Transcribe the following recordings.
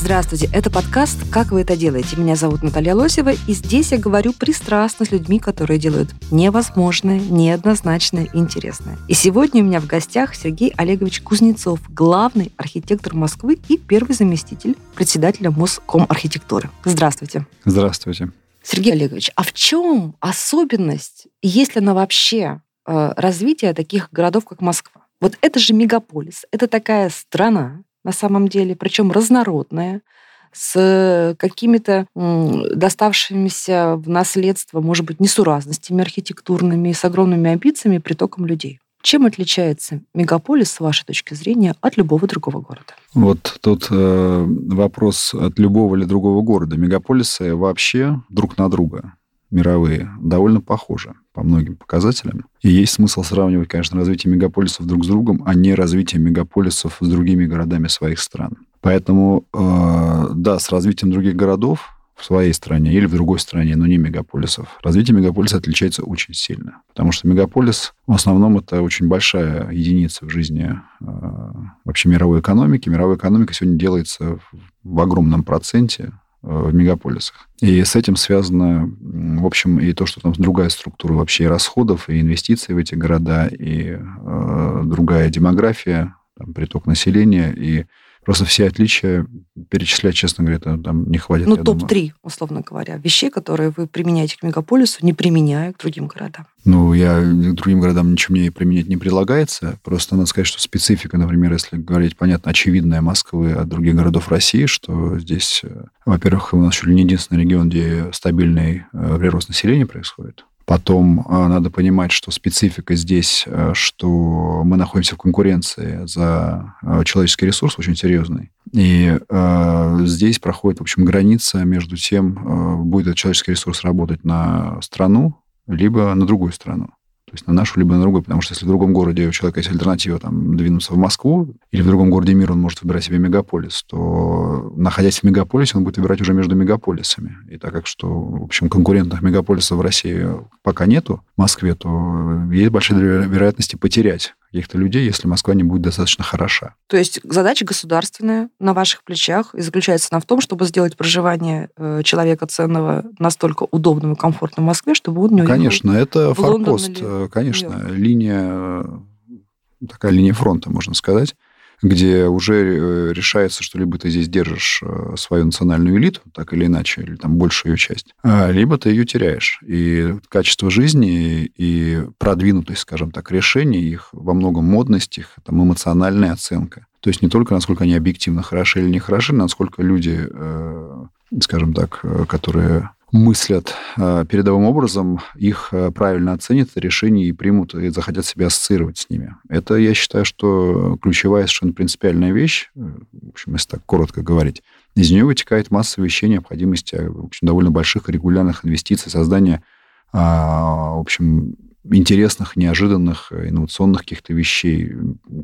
Здравствуйте, это подкаст «Как вы это делаете?». Меня зовут Наталья Лосева, и здесь я говорю пристрастно с людьми, которые делают невозможное, неоднозначное интересное. И сегодня у меня в гостях Сергей Олегович Кузнецов, главный архитектор Москвы и первый заместитель председателя Моском архитектуры. Здравствуйте. Здравствуйте. Сергей Олегович, а в чем особенность, есть ли она вообще, э, развития таких городов, как Москва? Вот это же мегаполис, это такая страна, на самом деле, причем разнородная, с какими-то доставшимися в наследство, может быть, несуразностями архитектурными, с огромными амбициями и притоком людей. Чем отличается мегаполис, с вашей точки зрения, от любого другого города? Вот тут э, вопрос от любого или другого города. Мегаполисы вообще друг на друга мировые довольно похожи по многим показателям. И есть смысл сравнивать, конечно, развитие мегаполисов друг с другом, а не развитие мегаполисов с другими городами своих стран. Поэтому, э, да, с развитием других городов в своей стране или в другой стране, но не мегаполисов, развитие мегаполиса отличается очень сильно. Потому что мегаполис в основном это очень большая единица в жизни э, вообще мировой экономики. Мировая экономика сегодня делается в огромном проценте в мегаполисах. И с этим связано, в общем, и то, что там другая структура вообще расходов, и инвестиций в эти города, и э, другая демография, там, приток населения, и просто все отличия перечислять, честно говоря, это, там не хватит. Ну, я думаю. топ-3, условно говоря, вещей, которые вы применяете к мегаполису, не применяя к другим городам. Ну, я к другим городам ничего мне применять не предлагается. Просто надо сказать, что специфика, например, если говорить, понятно, очевидная Москвы от других городов России, что здесь, э, во-первых, у нас чуть ли не единственный регион, где стабильный э, прирост населения происходит. Потом э, надо понимать, что специфика здесь, э, что мы находимся в конкуренции за э, человеческий ресурс очень серьезный. И э, здесь проходит, в общем, граница между тем, э, будет этот человеческий ресурс работать на страну, либо на другую страну. То есть на нашу, либо на другую. Потому что если в другом городе у человека есть альтернатива там, двинуться в Москву, или в другом городе мира он может выбирать себе мегаполис, то, находясь в мегаполисе, он будет выбирать уже между мегаполисами. И так как что, в общем, конкурентных мегаполисов в России пока нету, в Москве, то есть большая вероятность потерять каких-то людей, если Москва не будет достаточно хороша. То есть задача государственная на ваших плечах и заключается она в том, чтобы сделать проживание э, человека ценного настолько удобным и комфортным в Москве, чтобы он не. Конечно, это Лондон форпост, или э, конечно, линия, э, такая линия фронта, можно сказать, где уже э, решается, что либо ты здесь держишь э, свою национальную элиту, так или иначе, или там большую ее часть, а, либо ты ее теряешь. И качество жизни и продвинутость, скажем так, решений, их во многом модность, их там, эмоциональная оценка. То есть не только насколько они объективно хороши или не хороши, насколько люди, э, скажем так, которые мыслят э, передовым образом, их э, правильно оценят решение и примут, и захотят себя ассоциировать с ними. Это, я считаю, что ключевая совершенно принципиальная вещь, э, в общем, если так коротко говорить. Из нее вытекает масса вещей, необходимости в общем, довольно больших регулярных инвестиций, создания, а, в общем, интересных, неожиданных, э, инновационных каких-то вещей,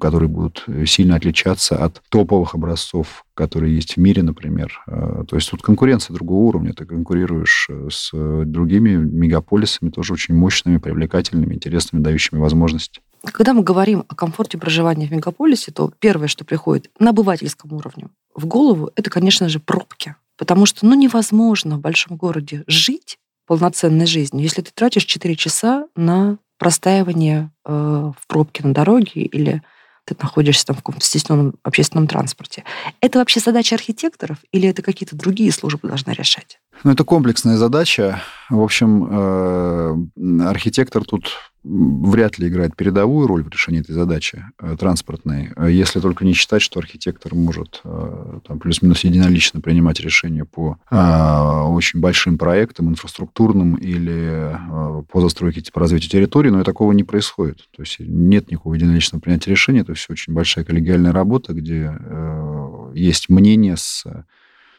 которые будут сильно отличаться от топовых образцов, которые есть в мире, например. Э, То есть тут конкуренция другого уровня. Ты конкурируешь э, с другими мегаполисами, тоже очень мощными, привлекательными, интересными, дающими возможности. Когда мы говорим о комфорте проживания в мегаполисе, то первое, что приходит на обывательском уровне в голову, это, конечно же, пробки. Потому что ну, невозможно в большом городе жить полноценной жизнью, если ты тратишь 4 часа на простаивание э, в пробке на дороге или ты находишься там в каком-то стесненном общественном транспорте. Это вообще задача архитекторов или это какие-то другие службы должны решать? Ну, это комплексная задача. В общем, э, архитектор тут вряд ли играет передовую роль в решении этой задачи э, транспортной, э, если только не считать, что архитектор может э, там, плюс-минус единолично принимать решения по э, очень большим проектам, инфраструктурным или э, по застройке, по развитию территории, но и такого не происходит. То есть нет никакого единоличного принятия решения, это все очень большая коллегиальная работа, где э, есть мнение с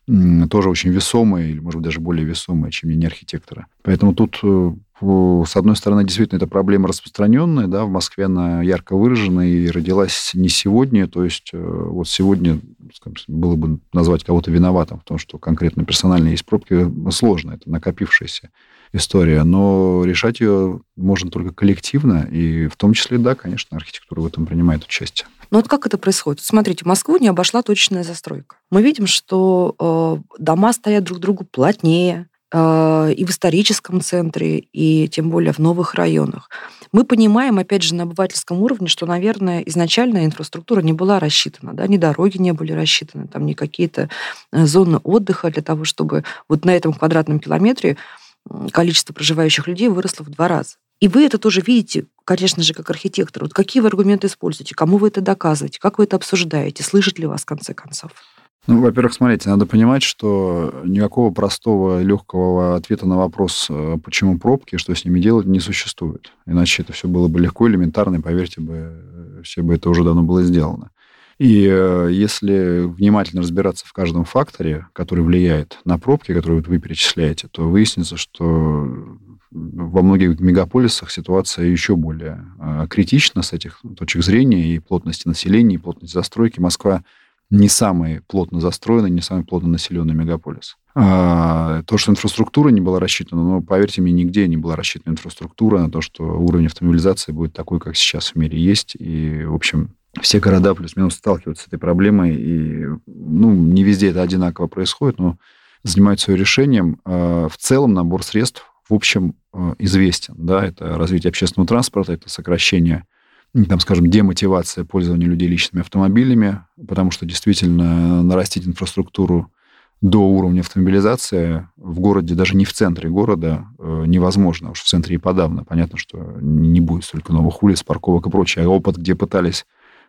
тоже очень весомые, или, может быть, даже более весомые, чем не архитектора. Поэтому тут, э, с одной стороны, действительно, это проблема распространенная, да, в Москве она ярко выражена и родилась не сегодня, то есть э, вот сегодня скажем, было бы назвать кого-то виноватым в том, что конкретно персонально есть пробки, сложно, это накопившаяся история, но решать ее можно только коллективно, и в том числе, да, конечно, архитектура в этом принимает участие. Ну вот как это происходит? Смотрите, Москву не обошла точечная застройка. Мы видим, что э, дома стоят друг другу плотнее, э, и в историческом центре, и тем более в новых районах. Мы понимаем, опять же, на обывательском уровне, что, наверное, изначально инфраструктура не была рассчитана, да, ни дороги не были рассчитаны, там ни какие-то э, зоны отдыха для того, чтобы вот на этом квадратном километре количество проживающих людей выросло в два раза. И вы это тоже видите, конечно же, как архитектор. Вот какие вы аргументы используете, кому вы это доказываете, как вы это обсуждаете, слышит ли вас в конце концов? Ну, во-первых, смотрите, надо понимать, что никакого простого, легкого ответа на вопрос, э, почему пробки, что с ними делать, не существует. Иначе это все было бы легко, элементарно, и, поверьте бы, все бы это уже давно было сделано. И э, если внимательно разбираться в каждом факторе, который влияет на пробки, которые вы перечисляете, то выяснится, что во многих мегаполисах ситуация еще более э, критична с этих точек зрения и плотности населения, и плотности застройки. Москва не самый плотно застроенный, не самый плотно населенный мегаполис. А, то, что инфраструктура не была рассчитана, но, поверьте мне, нигде не была рассчитана инфраструктура на то, что уровень автомобилизации будет такой, как сейчас в мире есть. И, в общем, все города плюс-минус сталкиваются с этой проблемой, и ну, не везде это одинаково происходит, но занимаются ее решением. А, в целом набор средств, в общем, а, известен. Да? Это развитие общественного транспорта, это сокращение, там, скажем, демотивация пользования людей личными автомобилями, потому что действительно нарастить инфраструктуру до уровня автомобилизации в городе, даже не в центре города, э, невозможно. Уж в центре и подавно. Понятно, что не будет столько новых улиц, парковок и прочее. А опыт, где пытались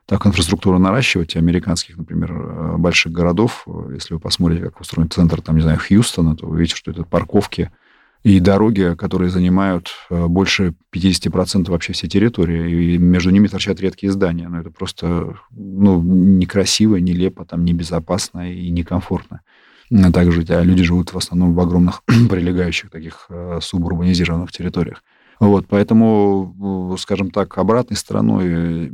так инфраструктуру наращивать, американских, например, э, больших городов, э, если вы посмотрите, как устроен центр, там, не знаю, Хьюстона, то вы видите, что это парковки и дороги, которые занимают э, больше 50% вообще всей территории, и между ними торчат редкие здания. Но это просто ну, некрасиво, нелепо, там, небезопасно и некомфортно так жить. А люди живут в основном в огромных прилегающих таких субурбанизированных территориях. Вот, поэтому, скажем так, обратной стороной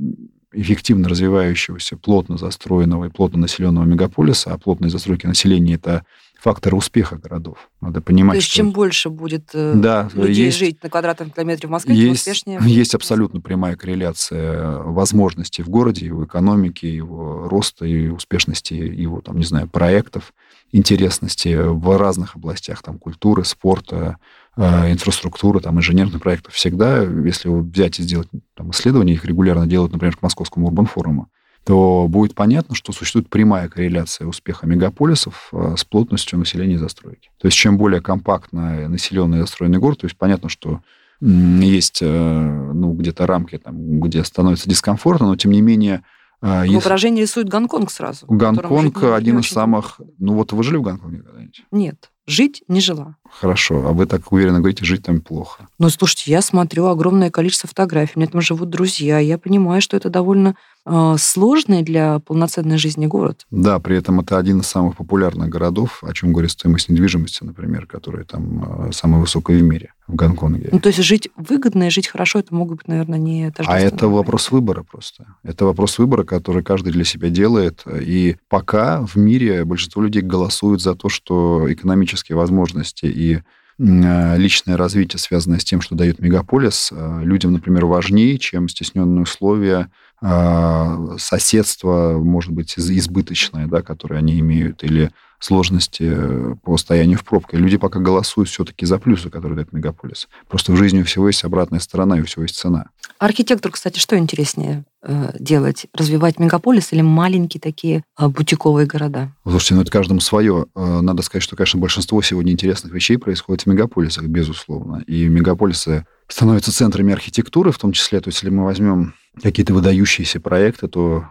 эффективно развивающегося, плотно застроенного и плотно населенного мегаполиса, а плотность застройки населения – это фактор успеха городов. Надо понимать, То есть что... чем больше будет э, да, людей есть, жить на квадратном километре в Москве, есть, тем успешнее Есть абсолютно прямая корреляция возможностей в городе, его экономики, его роста и успешности его, там, не знаю, проектов, интересности в разных областях, там, культуры, спорта, Э, инфраструктуры, там, инженерных проектов. Всегда, если взять и сделать там, исследования, их регулярно делают, например, к Московскому урбан-форуму, то будет понятно, что существует прямая корреляция успеха мегаполисов э, с плотностью населения и застройки. То есть чем более компактно населенный и застроенный город, то есть понятно, что есть э, ну, где-то рамки, там, где становится дискомфортно, но тем не менее... Воображение если... рисует Гонконг сразу. Гонконг один из самых... Ну вот вы жили в Гонконге когда-нибудь? Нет. Жить не жила. Хорошо. А вы так уверенно говорите, жить там плохо. Ну, слушайте, я смотрю огромное количество фотографий. У меня там живут друзья. Я понимаю, что это довольно э, сложный для полноценной жизни город. Да, при этом это один из самых популярных городов, о чем говорит стоимость недвижимости, например, которая там э, самая высокая в мире, в Гонконге. Ну, то есть жить выгодно и жить хорошо, это могут быть, наверное, не А это вопрос выбора просто. Это вопрос выбора, который каждый для себя делает. И пока в мире большинство людей голосуют за то, что экономически экономические возможности и э, личное развитие, связанное с тем, что дает мегаполис, э, людям, например, важнее, чем стесненные условия, э, соседство, может быть, избыточное, да, которое они имеют, или сложности э, по состоянию в пробке. Люди пока голосуют все-таки за плюсы, которые дает мегаполис. Просто в жизни у всего есть обратная сторона, и у всего есть цена. Архитектор, кстати, что интереснее э, делать? Развивать мегаполис или маленькие такие э, бутиковые города? Слушайте, ну это каждому свое. Надо сказать, что, конечно, большинство сегодня интересных вещей происходит в мегаполисах, безусловно. И мегаполисы становятся центрами архитектуры в том числе. То есть, если мы возьмем какие-то выдающиеся проекты, то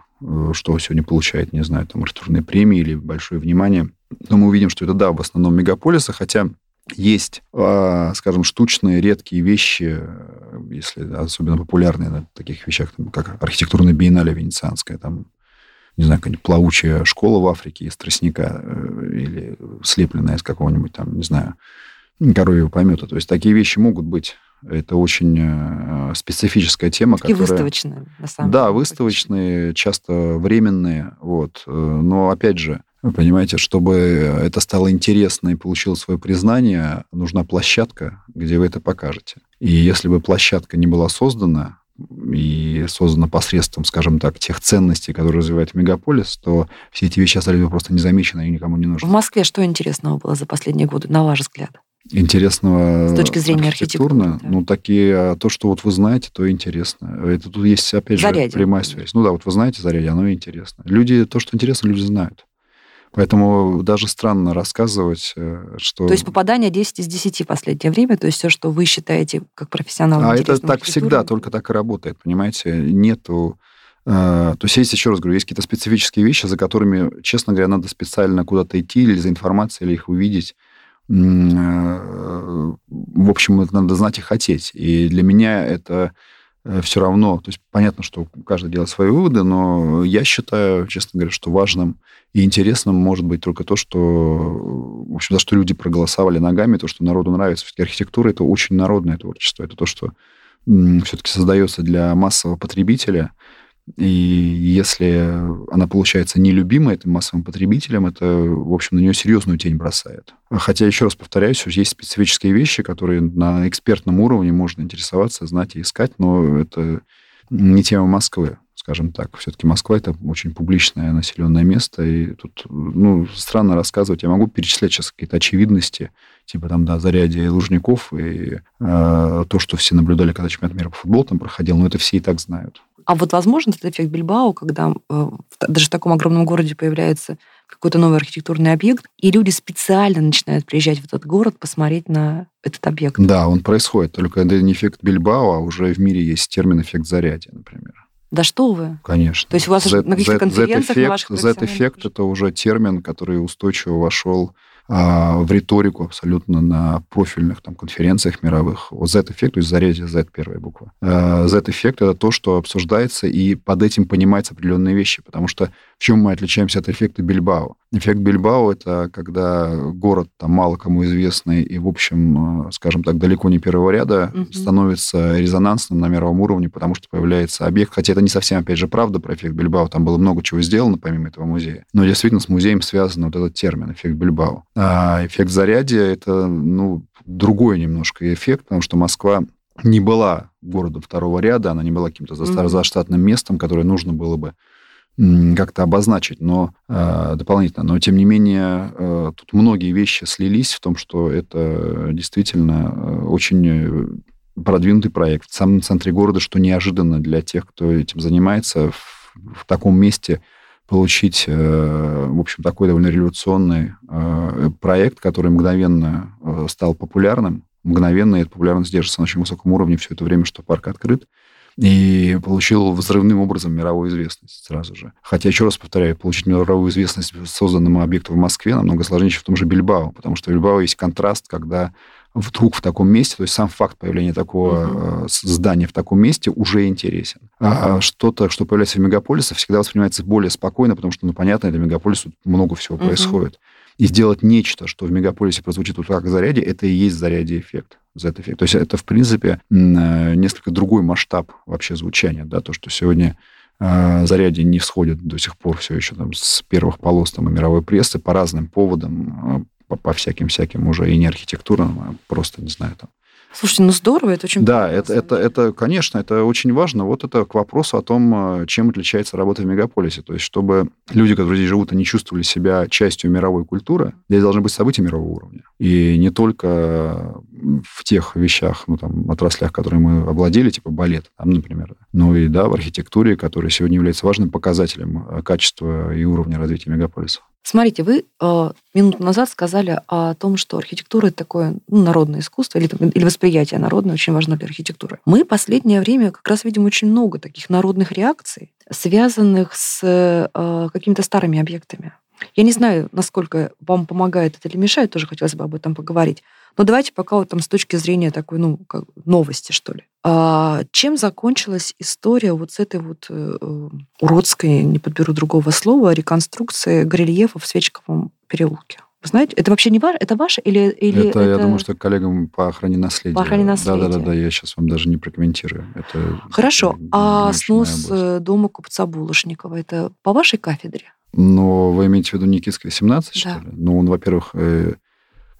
что сегодня получает, не знаю, там архитектурные премии или большое внимание, но мы увидим, что это, да, в основном мегаполисы, хотя есть, а, скажем, штучные, редкие вещи, если особенно популярные на таких вещах, как архитектурная биеннале венецианская, там не знаю, какая-нибудь плавучая школа в Африке из тростника э, или слепленная из какого-нибудь там, не знаю, коровьего помета. То есть такие вещи могут быть. Это очень э, специфическая тема, Такие которая... выставочные, на самом Да, деле. выставочные, часто временные. Вот. Э, Но, опять же, вы понимаете, чтобы это стало интересно и получило свое признание, нужна площадка, где вы это покажете. И если бы площадка не была создана, и создана посредством, скажем так, тех ценностей, которые развивает мегаполис, то все эти вещи остались бы просто незамечены и никому не В нужны. Москве что интересного было за последние годы, на ваш взгляд? Интересного С точки зрения архитектурно, архитектуры, да. ну, такие, а то, что вот вы знаете, то интересно. Это тут есть, опять же, Зарядье, прямая связь. Ну да, вот вы знаете зарядье, оно интересно. Люди, то, что интересно, люди знают. Поэтому даже странно рассказывать, э, что... То есть попадание 10 из 10 в последнее время, то есть все, что вы считаете как профессионал А это так всегда, только так и работает, понимаете? Нету... э, То есть есть, еще раз говорю, есть какие-то специфические вещи, за которыми, честно говоря, надо специально куда-то идти или за информацией, или их увидеть. Э, В общем, это надо знать и хотеть. И для меня это все равно, то есть понятно, что каждый делает свои выводы, но я считаю, честно говоря, что важным и интересным может быть только то, что, в общем, за что люди проголосовали ногами, то, что народу нравится. Все-таки архитектура – это очень народное творчество. Это то, что все-таки создается для массового потребителя. И если она получается нелюбимой этим массовым потребителем, это, в общем, на нее серьезную тень бросает. Хотя, еще раз повторяюсь, есть специфические вещи, которые на экспертном уровне можно интересоваться, знать и искать, но это не тема Москвы, скажем так. Все-таки Москва – это очень публичное населенное место, и тут, ну, странно рассказывать. Я могу перечислять сейчас какие-то очевидности, типа там, да, зарядье Лужников и э, то, что все наблюдали, когда чемпионат мира по футболу там проходил, но это все и так знают. А вот возможно этот эффект Бильбао, когда э, даже в таком огромном городе появляется какой-то новый архитектурный объект, и люди специально начинают приезжать в этот город посмотреть на этот объект? Да, он происходит, только это не эффект Бильбао, а уже в мире есть термин эффект зарядья, например. Да что вы? Конечно. То есть у вас уже на каких-то конференциях, на ваших Z-эффект это уже термин, который устойчиво вошел в риторику абсолютно на профильных там, конференциях мировых. Вот Z-эффект, то есть зарядье Z первая буква. А, Z-эффект это то, что обсуждается, и под этим понимаются определенные вещи. Потому что в чем мы отличаемся от эффекта Бильбао? Эффект Бильбао это когда город там мало кому известный и, в общем, скажем так, далеко не первого ряда Мгм. становится резонансным на мировом уровне, потому что появляется объект. Хотя это не совсем, опять же, правда про эффект Бильбао. Там было много чего сделано помимо этого музея. Но действительно с музеем связан вот этот термин эффект Бильбао. А эффект зарядья это, ну, другой немножко эффект, потому что Москва не была городом второго ряда, она не была каким-то заштатным местом, которое нужно было бы как-то обозначить, но э, дополнительно. Но тем не менее э, тут многие вещи слились в том, что это действительно э, очень э, продвинутый проект в самом центре города, что неожиданно для тех, кто этим занимается. В, в таком месте получить, э, в общем, такой довольно революционный э, проект, который мгновенно э, стал популярным, мгновенно эта популярность держится на очень высоком уровне все это время, что парк открыт и получил взрывным образом мировую известность сразу же. Хотя, еще раз повторяю, получить мировую известность созданному объекту в Москве намного сложнее, чем в том же Бильбао, потому что в Бильбао есть контраст, когда вдруг в таком месте, то есть сам факт появления такого э, здания в таком месте уже интересен. А что-то, что появляется в мегаполисе, всегда воспринимается более спокойно, потому что, ну, понятно, это мегаполис, тут много всего Мгм. происходит. И сделать нечто, что в мегаполисе прозвучит вот как заряде, это и есть заряде эффект. Z-эффект. То есть это, в принципе, э, несколько другой масштаб вообще звучания. Да? То, что сегодня э, заряде не всходит до сих пор все еще там, с первых полос там, и мировой прессы по разным поводам, по, по всяким-всяким уже и не архитектурным, а просто, не знаю, там, Слушайте, ну здорово, это очень да, это, это, это, конечно, это очень важно. Вот это к вопросу о том, э, чем отличается работа в мегаполисе. То есть, чтобы люди, которые здесь живут, они чувствовали себя частью мировой культуры, здесь должны быть события мирового уровня. И не только в тех вещах, ну, там, отраслях, которые мы обладали, типа балет, там, например, но и, да, в архитектуре, которая сегодня является важным показателем э, качества и уровня развития мегаполиса. Смотрите, вы э, минуту назад сказали о том, что архитектура это такое ну, народное искусство или, или восприятие народное очень важно для архитектуры. Мы последнее время как раз видим очень много таких народных реакций, связанных с э, какими-то старыми объектами. Я не знаю, насколько вам помогает это или мешает, тоже хотелось бы об этом поговорить. Но давайте пока вот там с точки зрения такой, ну, как новости, что ли. А чем закончилась история вот с этой вот э, уродской, не подберу другого слова, реконструкции горельефа в Свечковом переулке? Вы знаете, это вообще не ваше, это ваше или, или это, это... я думаю, что коллегам по охране наследия. По охране наследия. Да-да-да, я сейчас вам даже не прокомментирую. Это, Хорошо, это а снос э, дома купца Булышникова, это по вашей кафедре? Но вы имеете в виду Никитская, 17, да. что ли? Ну, он, во-первых, э,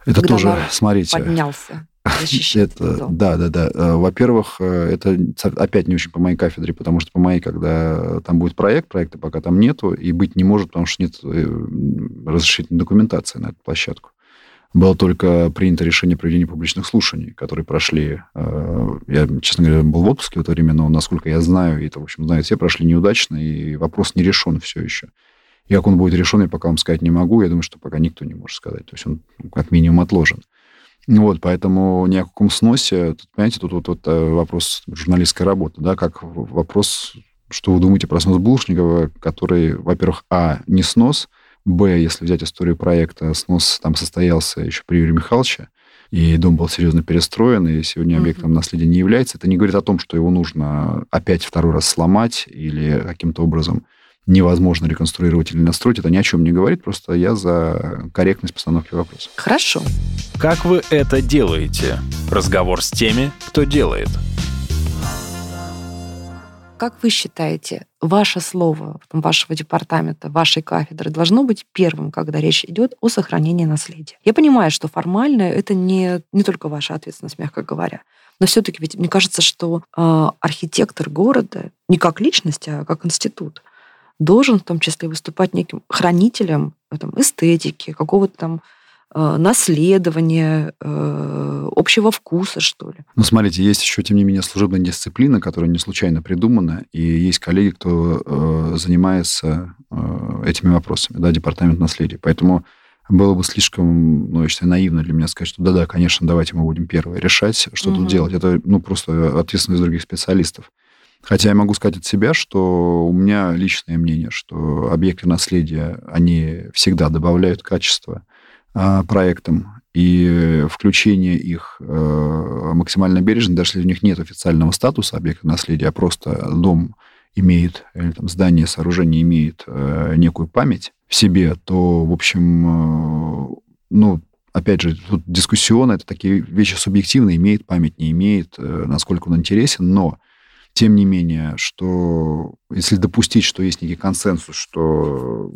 это Когда тоже, смотрите... поднялся. Это, да, да, да. Э, во-первых, э, это опять не очень по моей кафедре, потому что по моей, когда там будет проект, проекта пока там нету, и быть не может, потому что нет э, разрешительной документации на эту площадку. Было только принято решение проведения публичных слушаний, которые прошли. Я, честно говоря, был в отпуске в это время, но, насколько я знаю, и это, в общем, знают все, прошли неудачно, и вопрос не решен все еще. И как он будет решен, я пока вам сказать не могу. Я думаю, что пока никто не может сказать. То есть он как минимум отложен. Вот, поэтому ни о каком сносе, тут, понимаете, тут вот, вот э, вопрос журналистской работы, да, как вопрос, что вы думаете про снос Булушникова, который, во-первых, а, не снос, б, если взять историю проекта, снос там состоялся еще при Юрии Михайловиче, и дом был серьезно перестроен, и сегодня объектом mm-hmm. наследия не является. Это не говорит о том, что его нужно опять второй раз сломать или каким-то образом невозможно реконструировать или настроить, это ни о чем не говорит, просто я за корректность постановки вопроса. Хорошо. Как вы это делаете? Разговор с теми, кто делает. Как вы считаете, ваше слово вашего департамента, вашей кафедры должно быть первым, когда речь идет о сохранении наследия? Я понимаю, что формально это не, не только ваша ответственность, мягко говоря. Но все-таки ведь мне кажется, что э, архитектор города не как личность, а как институт должен в том числе выступать неким хранителем э, там, эстетики, какого-то там э, наследования, э, общего вкуса, что ли. Ну, смотрите, есть еще, тем не менее, служебная дисциплина, которая не случайно придумана, и есть коллеги, кто занимается этими вопросами, да, департамент наследия. Поэтому было бы слишком, ну, я считаю, наивно для меня сказать, что да-да, конечно, давайте мы будем первые решать, что угу. тут делать. Это, ну, просто ответственность других специалистов. Хотя я могу сказать от себя, что у меня личное мнение, что объекты наследия, они всегда добавляют качество а, проектам, и включение их а, максимально бережно, даже если у них нет официального статуса объекта наследия, а просто дом имеет, или там здание, сооружение имеет а, некую память в себе, то, в общем, а, ну, опять же, тут дискуссионно, это такие вещи субъективные, имеет память, не имеет, насколько он интересен, но тем не менее, что если допустить, что есть некий консенсус, что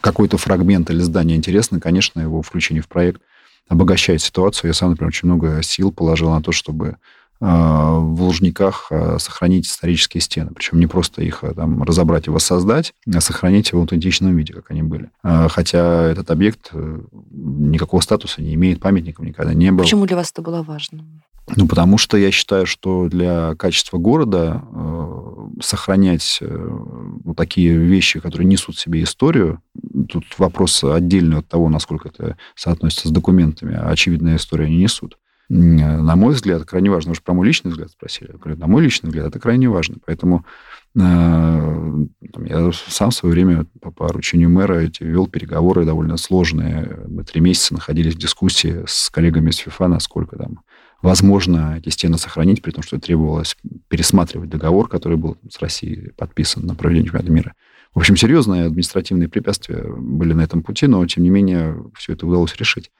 какой-то фрагмент или здание интересно, конечно, его включение в проект обогащает ситуацию. Я сам, например, очень много сил положил на то, чтобы а, в Лужниках а, сохранить исторические стены. Причем не просто их а, там, разобрать и воссоздать, а сохранить в аутентичном виде, как они были. Хотя этот объект э, никакого статуса не имеет, памятников никогда не было. Почему для вас это было важно? Ну, потому что я считаю, что для качества города э, сохранять э, вот такие вещи, которые несут в себе историю, тут вопрос отдельный от того, насколько это соотносится с документами, а очевидная история они несут. На мой взгляд, крайне важно. Же про мой личный взгляд спросили. Я говорю, на мой личный взгляд, это крайне важно. Поэтому э, я сам в свое время по поручению мэра вел переговоры довольно сложные. Мы три месяца находились в дискуссии с коллегами из ФИФА, насколько там возможно эти стены сохранить, при том, что требовалось пересматривать договор, который был с Россией подписан на проведение чемпионата мира. В общем, серьезные административные препятствия были на этом пути, но, тем не менее, все это удалось решить.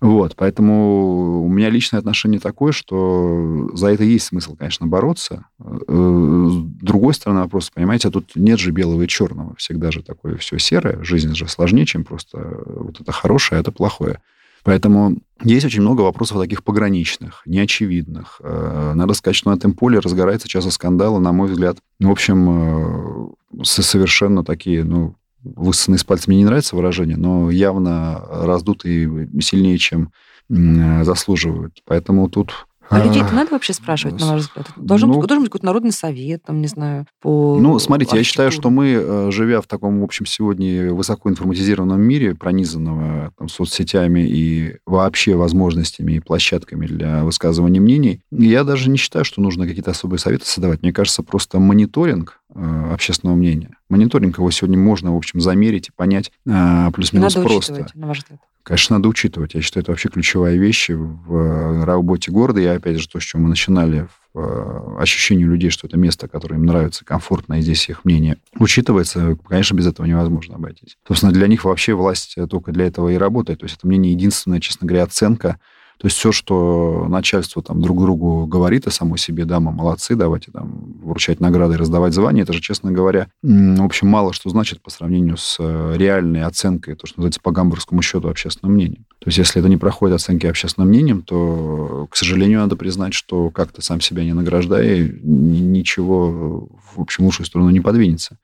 Вот, поэтому у меня личное отношение такое, что за это есть смысл, конечно, бороться. Э, с другой стороны вопрос, понимаете, тут нет же белого и черного. Всегда же такое все серое. Жизнь же сложнее, чем просто вот это хорошее, а это плохое. Поэтому есть очень много вопросов таких пограничных, неочевидных. Э, надо сказать, что на этом поле разгорается часто скандалы, на мой взгляд, в общем, э, совершенно такие, ну, высосанные из пальца мне не нравится выражение, но явно раздутые сильнее, чем заслуживают. Поэтому тут а людей-то надо вообще спрашивать, на ваш взгляд? Должен, ну, быть, должен быть какой-то народный совет, там, не знаю, по Ну, смотрите, я считаю, что мы, э, живя в таком, в общем, сегодня высоко информатизированном мире, пронизанного там, соцсетями и вообще возможностями и площадками для высказывания мнений, я даже не считаю, что нужно какие-то особые советы создавать. Мне кажется, просто мониторинг общественного мнения. Мониторинг его сегодня можно, в общем, замерить и понять э, плюс-минус просто. На ваш взгляд. Конечно, надо учитывать. Я считаю, это вообще ключевая вещь в э, работе города. И опять же, то, с чего мы начинали, в э, ощущении людей, что это место, которое им нравится, комфортно, и здесь их мнение учитывается, конечно, без этого невозможно обойтись. Собственно, для них вообще власть только для этого и работает. То есть это мнение единственная, честно говоря, оценка то есть все, что начальство там друг другу говорит о самой себе, да, мы молодцы, давайте там вручать награды и раздавать звания, это же, честно говоря, в общем, мало что значит по сравнению с э, реальной оценкой, то, что называется по гамбургскому счету общественным мнением. То есть если это не проходит оценки общественным мнением, то, к сожалению, надо признать, что как то сам себя не награждая, ничего, в общем, лучшую сторону не подвинется.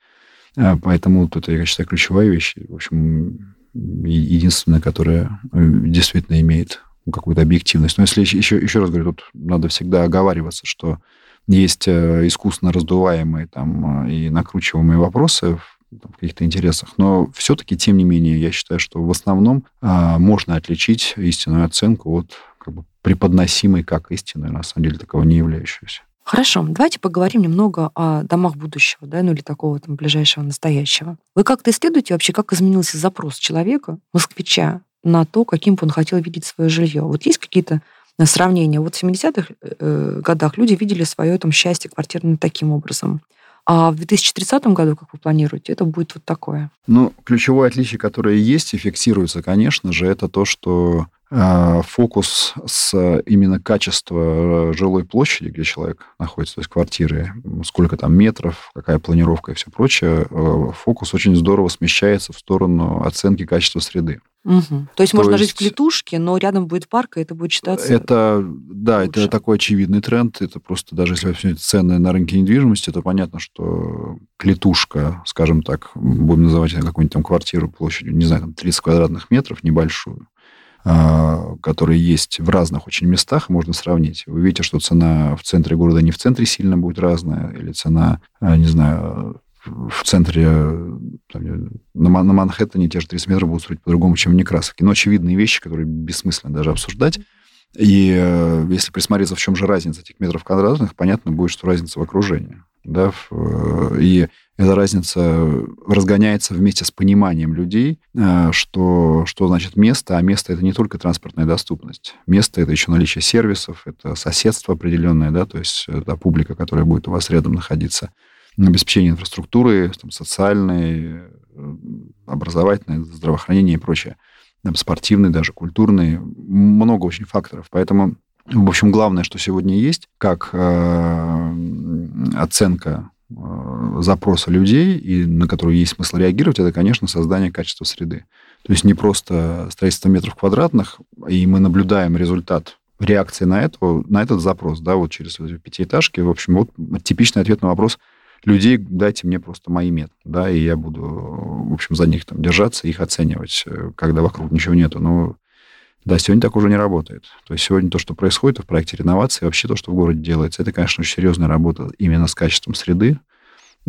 А, поэтому вот это, я считаю, ключевая вещь. В общем, единственная, которая э, действительно имеет какую-то объективность. Но если еще, еще раз говорю, тут надо всегда оговариваться, что есть э, искусственно раздуваемые там, э, и накручиваемые вопросы в каких-то интересах. Но все-таки, тем не менее, я считаю, что в основном а, можно отличить истинную оценку от как бы, преподносимой как истинной, на самом деле, такого не являющегося. Хорошо, давайте поговорим немного о домах будущего, да, ну или такого там ближайшего настоящего. Вы как-то исследуете вообще, как изменился запрос человека, москвича, на то, каким бы он хотел видеть свое жилье. Вот есть какие-то э, сравнения? Вот в 70-х э, годах люди видели свое там счастье квартирное таким образом. А в 2030 году, как вы планируете, это будет вот такое? Ну, ключевое отличие, которое есть и фиксируется, конечно же, это то, что фокус с именно качества жилой площади, где человек находится, то есть квартиры, сколько там метров, какая планировка и все прочее, э, фокус очень здорово смещается в сторону оценки качества среды. Угу. То есть То можно есть... жить в клетушке, но рядом будет парк, и это будет считаться Это, да, лучше. это такой очевидный тренд. Это просто даже если возьмете цены на рынке недвижимости, то понятно, что клетушка, скажем так, будем называть какую-нибудь там квартиру площадью, не знаю, там 30 квадратных метров, небольшую, а, которые есть в разных очень местах, можно сравнить. Вы видите, что цена в центре города не в центре сильно будет разная, или цена, а, не знаю, в центре, там, на, на Манхэттене те же 30 метров будут строить по-другому, чем в Некрасовке. Но очевидные вещи, которые бессмысленно даже обсуждать. И э, если присмотреться, в чем же разница этих метров квадратных, понятно будет, что разница в окружении. Да? Э, и эта разница разгоняется вместе с пониманием людей, э, что, что значит место, а место это не только транспортная доступность. Место это еще наличие сервисов, это соседство определенное, да, то есть это публика, которая будет у вас рядом находиться обеспечение инфраструктуры, там, социальной, э, образовательной, здравоохранения и прочее, там, спортивной, даже культурной, много очень факторов. Поэтому, в общем, главное, что сегодня есть, как э, оценка э, запроса людей, и на который есть смысл реагировать, это, конечно, создание качества среды. То есть не просто строительство метров квадратных, и мы наблюдаем результат реакции на, это, на этот запрос, да, вот через пятиэтажки. В общем, вот типичный ответ на вопрос – людей, дайте мне просто мои методы, да, и я буду, в общем, за них там держаться, их оценивать, э, когда вокруг ничего нету. Но да, сегодня так уже не работает. То есть сегодня то, что происходит в проекте реновации, вообще то, что в городе делается, это, конечно, очень серьезная работа именно с качеством среды,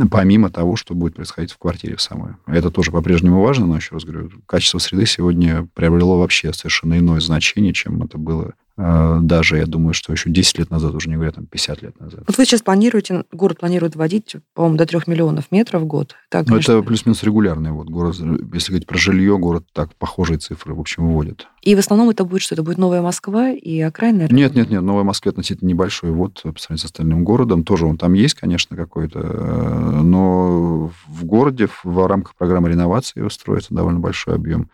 помимо того, что будет происходить в квартире самой. Это тоже по-прежнему важно, но еще раз говорю, качество среды сегодня приобрело вообще совершенно иное значение, чем это было даже, я думаю, что еще 10 лет назад, уже не говоря, там, 50 лет назад. Вот вы сейчас планируете, город планирует вводить, по-моему, до 3 миллионов метров в год. Так, ну, это плюс-минус регулярный вот город. Если говорить про жилье, город так похожие цифры, в общем, вводит. И в основном это будет что? Это будет Новая Москва и окраинная? Нет, нет, нет. Новая Москва относительно небольшой вот по сравнению с остальным городом. Тоже он там есть, конечно, какой-то. Э, но в городе в рамках программы реновации строится довольно большой объем.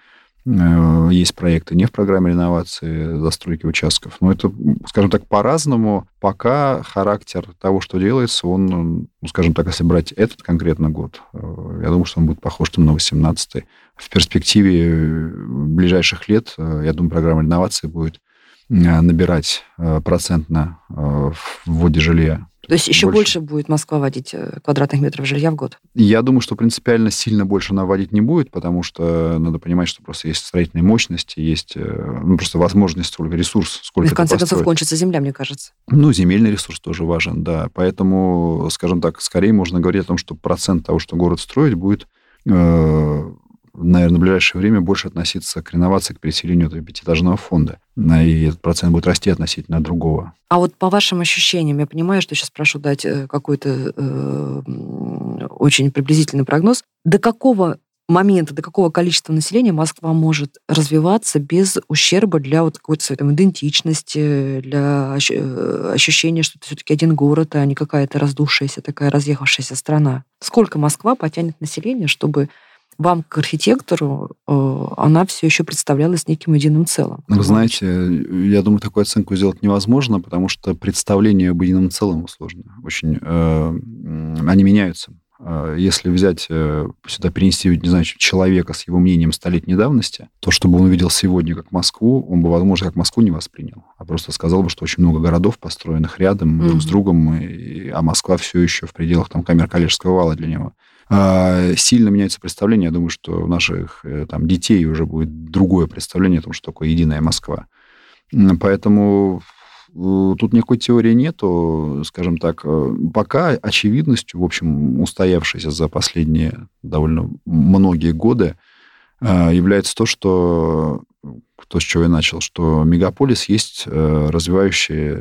Э, есть проекты не в программе реновации, застройки участков. Но это, скажем так, по-разному. Пока характер того, что делается, он, ну, скажем так, если брать этот конкретно год, э, я думаю, что он будет похож там, на 18 В перспективе ближайших лет, э, я думаю, программа реновации будет набирать процентно в вводе жилья то есть еще больше. больше будет Москва вводить э, квадратных метров жилья в год? Я думаю, что принципиально сильно больше она вводить не будет, потому что надо понимать, что просто есть строительные мощности, есть э, ну, просто возможность, сколько ресурс, сколько И в конце концов кончится земля, мне кажется. Ну, земельный ресурс тоже важен, да. Поэтому, скажем так, скорее можно говорить о том, что процент того, что город строит, будет э, наверное, в ближайшее время больше относиться к реновации, к переселению этого пятиэтажного фонда. И этот процент будет расти относительно другого. А вот по вашим ощущениям, я понимаю, что сейчас прошу дать э, какой-то э, очень приблизительный прогноз. До какого момента, до какого количества населения Москва может развиваться без ущерба для вот какой-то своей там, идентичности, для э, ощущения, что это все-таки один город, а не какая-то раздувшаяся такая разъехавшаяся страна. Сколько Москва потянет население, чтобы вам, как архитектору, э, она все еще представлялась неким единым целым. Вы знаете, я думаю, такую оценку сделать невозможно, потому что представление об едином целом сложно. Очень э, они меняются. А, если взять э, сюда перенести, не знаю, человека с его мнением столетней давности, то, чтобы он увидел сегодня как Москву, он бы, возможно, как Москву не воспринял, а просто сказал бы, что очень много городов построенных рядом mm-hmm. друг с другом, и, а Москва все еще в пределах там камер коллежского вала для него. А, сильно меняется представление. Я думаю, что у наших э, там, детей уже будет другое представление о том, что такое единая Москва. Поэтому Э, тут никакой теории нету, скажем так. Э, пока очевидностью, в общем, устоявшейся за последние довольно многие годы, является то, что то, с чего я начал, что мегаполис есть развивающий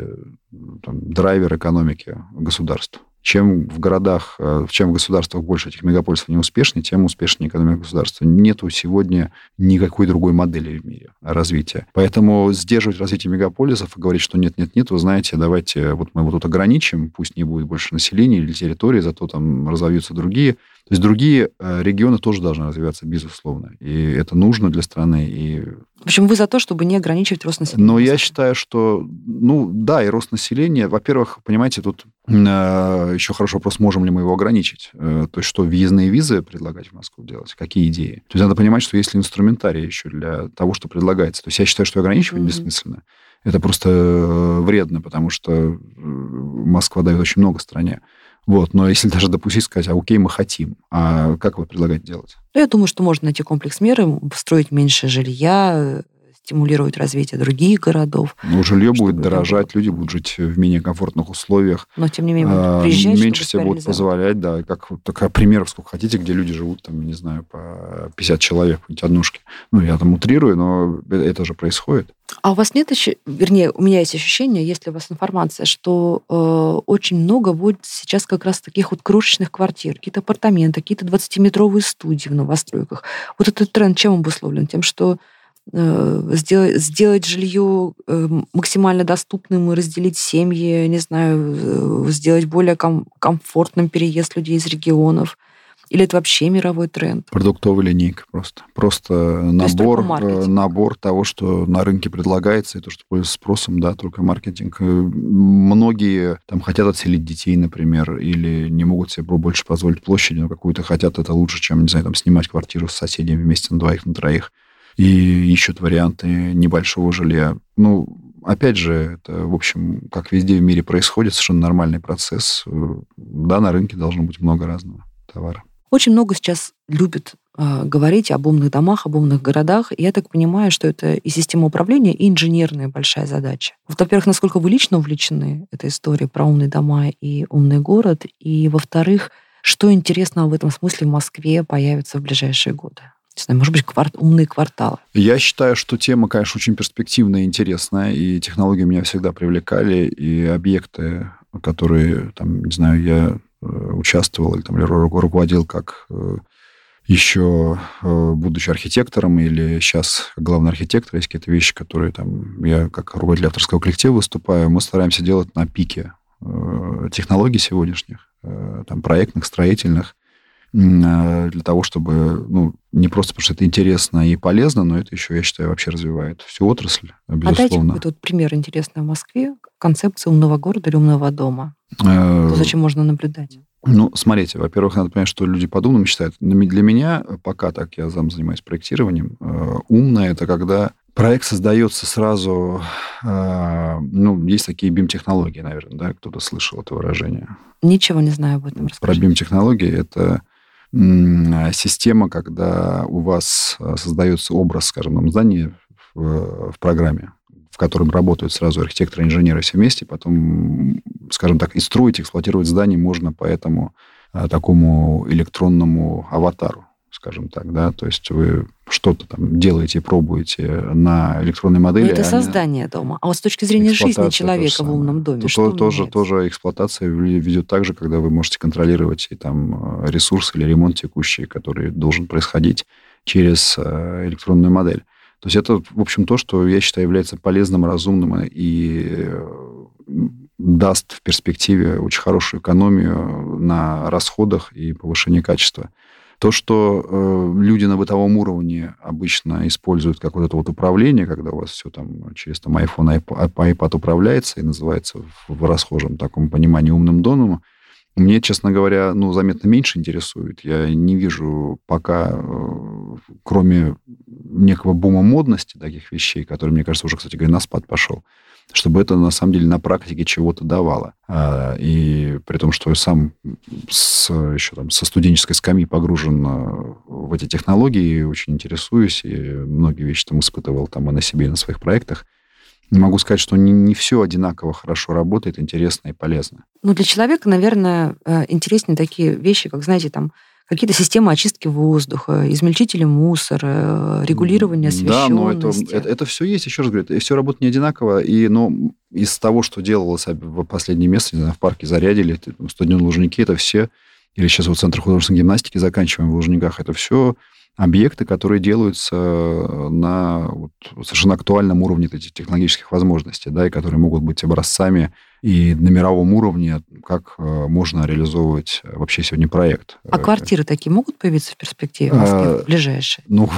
там, драйвер экономики государства. Чем в городах, э, чем в государствах больше этих мегаполисов неуспешнее, тем успешнее экономика государства. Нету сегодня никакой другой модели в мире развития. Поэтому сдерживать развитие мегаполисов и говорить, что нет-нет-нет, вы знаете, давайте вот мы вот тут ограничим, пусть не будет больше населения или территории, зато там разовьются другие. То есть другие э, регионы тоже должны развиваться, безусловно. И это нужно для страны. И... В общем, вы за то, чтобы не ограничивать рост населения? Но я считаю, что, ну, да, и рост населения, во-первых, понимаете, тут э, еще хороший вопрос, можем ли мы его ограничить. Э, то есть, что въездные визы предлагать в Москву делать, какие идеи. То есть, надо понимать, что есть ли инструментарий еще для того, что предлагается. То есть, я считаю, что ограничивать mm-hmm. бессмысленно. Это просто э, вредно, потому что э, Москва дает очень много стране. Вот, но если даже допустить, сказать, а окей, мы хотим, а как вы предлагаете делать? Ну, я думаю, что можно найти комплекс меры, строить меньше жилья, стимулировать развитие других городов. Ну, жилье будет дорожать, люди будут жить в менее комфортных условиях. Но, тем не менее, а, приезжать, Меньше всего будут позволять, да, как такая примеров, сколько хотите, где люди живут, там, не знаю, по 50 человек, какие-нибудь однушки. Ну, я там утрирую, но это же происходит. А у вас нет еще, вернее, у меня есть ощущение, если у вас информация, что э, очень много будет сейчас как раз таких вот крошечных квартир, какие-то апартаменты, какие-то 20-метровые студии в новостройках. Вот этот тренд чем обусловлен? Тем, что Э, сделать, сделать жилье э, максимально доступным и разделить семьи, не знаю, э, сделать более ком- комфортным переезд людей из регионов. Или это вообще мировой тренд? Продуктовая линейка просто. Просто набор, набор того, что на рынке предлагается, и то, что пользуется спросом, да, только маркетинг. Многие там хотят отселить детей, например, или не могут себе больше позволить площади, но какую-то хотят это лучше, чем, не знаю, там снимать квартиру с соседями вместе на двоих, на троих и ищут варианты небольшого жилья. Ну, опять же, это, в общем, как везде в мире происходит, совершенно нормальный процесс. Да, на рынке должно быть много разного товара. Очень много сейчас любят э, говорить об умных домах, об умных городах. И я так понимаю, что это и система управления, и инженерная большая задача. Во-первых, насколько вы лично увлечены этой историей про умные дома и умный город, и, во-вторых, что интересного в этом смысле в Москве появится в ближайшие годы? Не знаю, может быть, кварт, умные кварталы? Я считаю, что тема, конечно, очень перспективная и интересная, и технологии меня всегда привлекали, и объекты, которые, там, не знаю, я э, участвовал или, там, руководил как э, еще э, будучи архитектором или сейчас главный архитектор, есть какие-то вещи, которые там я как руководитель авторского коллектива выступаю, мы стараемся делать на пике технологий сегодняшних, там, проектных, строительных, для того, чтобы, ну, не просто потому что это интересно и полезно, но это еще, я считаю, вообще развивает всю отрасль, безусловно. А дайте какой-то вот пример интересный в Москве, концепция умного города или умного дома. Э, то, зачем можно наблюдать? Ну, смотрите, во-первых, надо понять, что люди по-думному считают. Для меня, пока так я сам занимаюсь проектированием, э, умное это когда проект создается сразу, ну, есть такие BIM-технологии, наверное, да, кто-то слышал это выражение. Ничего не знаю об этом. Расскажите. Про BIM-технологии это система, когда у вас э, создается образ, скажем, здания в, в программе, в котором работают сразу архитекторы, инженеры все вместе, потом, скажем так, и строить, эксплуатировать здание можно по этому э, такому электронному аватару. Скажем так, да, то есть вы что-то там делаете, пробуете на электронной модели. Но это создание дома. А вот с точки зрения жизни человека в умном доме, то, что тоже, тоже эксплуатация ведет так же, когда вы можете контролировать и там э, ресурсы или ремонт текущий, который должен происходить через э, электронную модель. То есть это, в общем, то, что я считаю является полезным, разумным и э, даст в перспективе очень хорошую экономию на расходах и повышение качества. То, что э, люди на бытовом уровне обычно используют как вот это вот управление, когда у вас все там через там, iPhone, iPad, iPad управляется и называется в, в расхожем таком понимании умным домом, мне, честно говоря, ну, заметно меньше интересует. Я не вижу пока, э, кроме некого бума модности таких вещей, который, мне кажется, уже, кстати говоря, на спад пошел, чтобы это на самом деле на практике чего-то давало. А, и при том, что я сам с, еще там, со студенческой скамьи погружен э, в эти технологии, очень интересуюсь, и многие вещи там испытывал там и на себе, и на своих проектах. Не могу сказать, что не, не все одинаково хорошо работает, интересно и полезно. Ну, для человека, наверное, э, интереснее такие вещи, как, знаете, там, какие-то системы очистки воздуха, измельчители мусора, регулирование освещенности. Да, но это, это, это все есть, еще раз говорю, это все работает не одинаково, и, но из того, что делалось в последнее место, не знаю, в парке Зарядили, стадион Лужники, это все, или сейчас вот Центр художественной гимнастики заканчиваем в Лужниках, это все объекты, которые делаются на вот, совершенно актуальном уровне этих технологических возможностей, да, и которые могут быть образцами и на мировом уровне, как э, можно реализовывать вообще сегодня проект. А квартиры такие могут появиться в перспективе в Москве, а, ближайшие? Ну,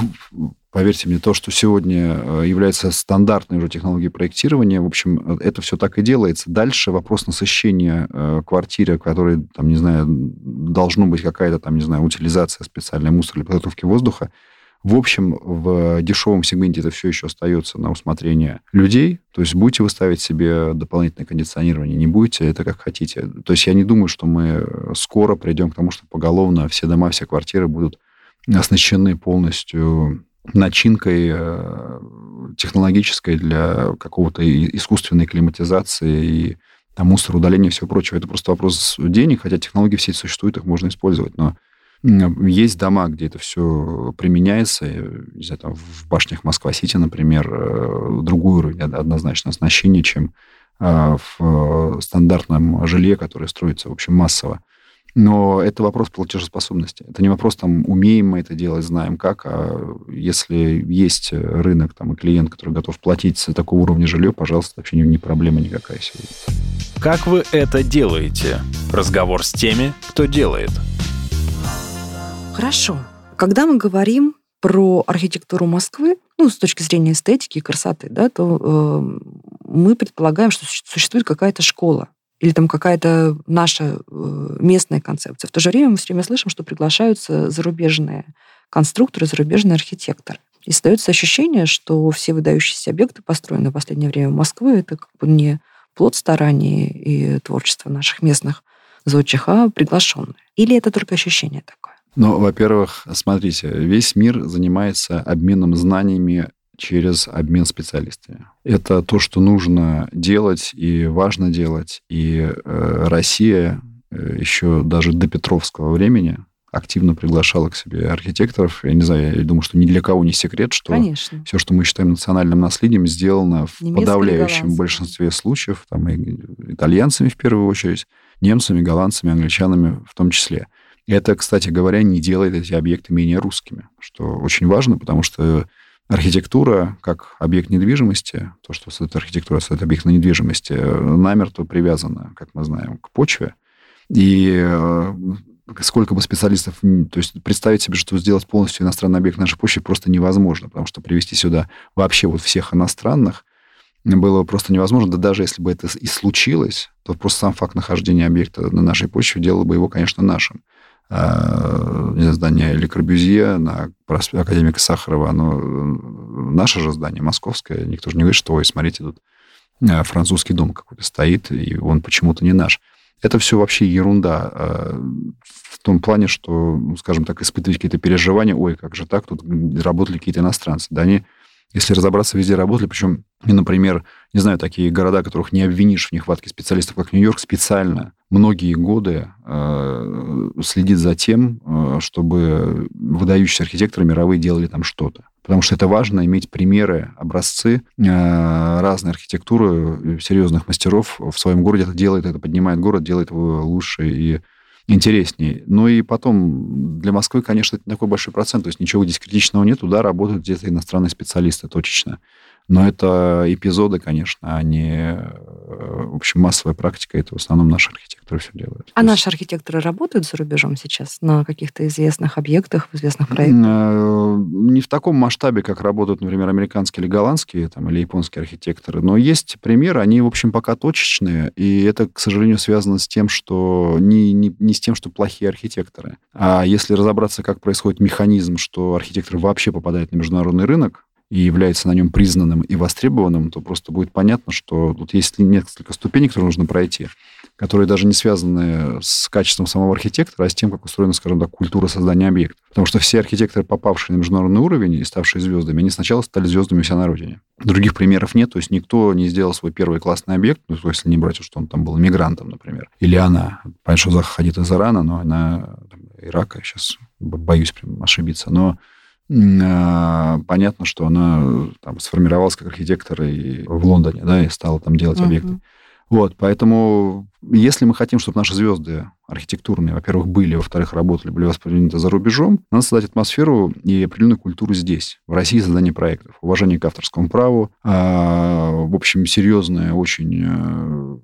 поверьте мне, то, что сегодня э, является стандартной уже технологией проектирования, в общем, это все так и делается. Дальше вопрос насыщения э, квартиры, которой, там, не знаю, должно быть какая-то, там, не знаю, утилизация специальная мусора для подготовки воздуха, в общем, в дешевом сегменте это все еще остается на усмотрение людей. То есть будете вы ставить себе дополнительное кондиционирование, не будете, это как хотите. То есть я не думаю, что мы скоро придем к тому, что поголовно все дома, все квартиры будут оснащены полностью начинкой э, технологической для какого-то искусственной климатизации и там, мусороудаления и всего прочего. Это просто вопрос денег, хотя технологии все существуют, их можно использовать, но есть дома, где это все применяется. Не знаю, там в башнях Москва-Сити, например, э, другой уровень однозначно оснащения, чем а, в стандартном жилье, которое строится, в общем, массово. Но это вопрос платежеспособности. Это не вопрос, там, умеем мы это делать, знаем как, а если есть рынок там, и клиент, который готов платить за такого уровня жилье, пожалуйста, вообще не, не проблема никакая сегодня. Как вы это делаете? Разговор с теми, кто делает – Хорошо. Когда мы говорим про архитектуру Москвы, ну, с точки зрения эстетики и красоты, да, то э, мы предполагаем, что существует какая-то школа или там какая-то наша э, местная концепция. В то же время мы все время слышим, что приглашаются зарубежные конструкторы, зарубежные архитекторы. И создается ощущение, что все выдающиеся объекты, построенные в последнее время в Москве, это как бы не плод стараний и творчества наших местных зодчих, а приглашенные. Или это только ощущение такое? Ну, во-первых, смотрите, весь мир занимается обменом знаниями через обмен специалистами. Это то, что нужно делать и важно делать. И э, Россия э, еще даже до Петровского времени активно приглашала к себе архитекторов. Я не знаю, я думаю, что ни для кого не секрет, что Конечно. все, что мы считаем национальным наследием, сделано в подавляющем большинстве случаев, там, и итальянцами в первую очередь, немцами, голландцами, англичанами в том числе. Это, кстати говоря, не делает эти объекты менее русскими, что очень важно, потому что архитектура как объект недвижимости, то, что создает архитектура, создает объект недвижимости, намертво привязана, как мы знаем, к почве. И э, сколько бы специалистов... То есть представить себе, что сделать полностью иностранный объект нашей почве просто невозможно, потому что привести сюда вообще вот всех иностранных было просто невозможно. Да даже если бы это и случилось, то просто сам факт нахождения объекта на нашей почве делал бы его, конечно, нашим. Э, здание Ле Корбюзье на проспекте Академика Сахарова, оно наше же здание, московское. Никто же не говорит, что, ой, смотрите, тут э, французский дом какой-то стоит, и он почему-то не наш. Это все вообще ерунда в том плане, что, ну, скажем так, испытывать какие-то переживания, ой, как же так, тут работали какие-то иностранцы. Да они, если разобраться, везде работали, причем, например, не знаю, такие города, которых не обвинишь в нехватке специалистов, как Нью-Йорк, специально многие годы э, следит за тем, э, чтобы выдающиеся архитекторы мировые делали там что-то. Потому что это важно иметь примеры, образцы э, разной архитектуры, серьезных мастеров в своем городе. Это делает, это поднимает город, делает его лучше и интереснее. Ну и потом для Москвы, конечно, это такой большой процент, то есть ничего здесь критичного нет, туда работают где-то иностранные специалисты точечно. Но это эпизоды, конечно, а не, э, в общем, массовая практика. Это в основном наши архитекторы все делают. А наши архитекторы работают за рубежом сейчас на каких-то известных объектах, в известных проектах? Э, не в таком масштабе, как работают, например, американские или голландские там, или японские архитекторы. Но есть примеры, они, в общем, пока точечные. И это, к сожалению, связано с тем, что не, не, не с тем, что плохие архитекторы. А если разобраться, как происходит механизм, что архитектор вообще попадает на международный рынок, и является на нем признанным и востребованным, то просто будет понятно, что тут есть несколько ступеней, которые нужно пройти, которые даже не связаны с качеством самого архитектора, а с тем, как устроена, скажем так, культура создания объекта. Потому что все архитекторы, попавшие на международный уровень и ставшие звездами, они сначала стали звездами у себя на родине. Других примеров нет, то есть никто не сделал свой первый классный объект, ну, если не брать, что он там был мигрантом, например. Или она. Понятно, что Заха ходит из Ирана, но она там, Ирака, сейчас боюсь прям ошибиться, но понятно, что она там, сформировалась как архитектор и в Лондоне, да, и стала там делать uh-huh. объекты. Вот, поэтому, если мы хотим, чтобы наши звезды архитектурные, во-первых, были, во-вторых, работали, были восприняты за рубежом, надо создать атмосферу и определенную культуру здесь, в России, создание проектов, уважение к авторскому праву, а, в общем, серьезная очень э,